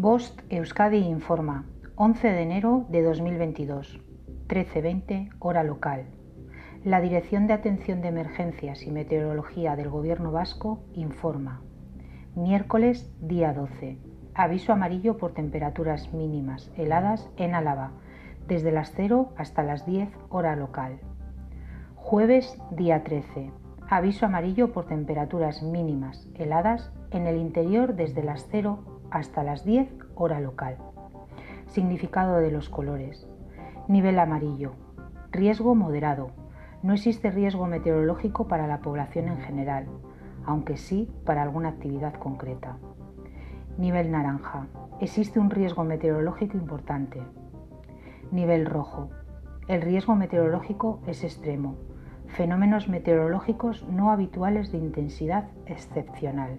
Bost Euskadi informa, 11 de enero de 2022, 13.20 hora local. La Dirección de Atención de Emergencias y Meteorología del Gobierno Vasco informa. Miércoles, día 12. Aviso amarillo por temperaturas mínimas heladas en Álava, desde las 0 hasta las 10 hora local. Jueves, día 13. Aviso amarillo por temperaturas mínimas heladas en el interior desde las 0 hasta las 10 hora local. Significado de los colores. Nivel amarillo. Riesgo moderado. No existe riesgo meteorológico para la población en general, aunque sí para alguna actividad concreta. Nivel naranja. Existe un riesgo meteorológico importante. Nivel rojo. El riesgo meteorológico es extremo. Fenómenos meteorológicos no habituales de intensidad excepcional.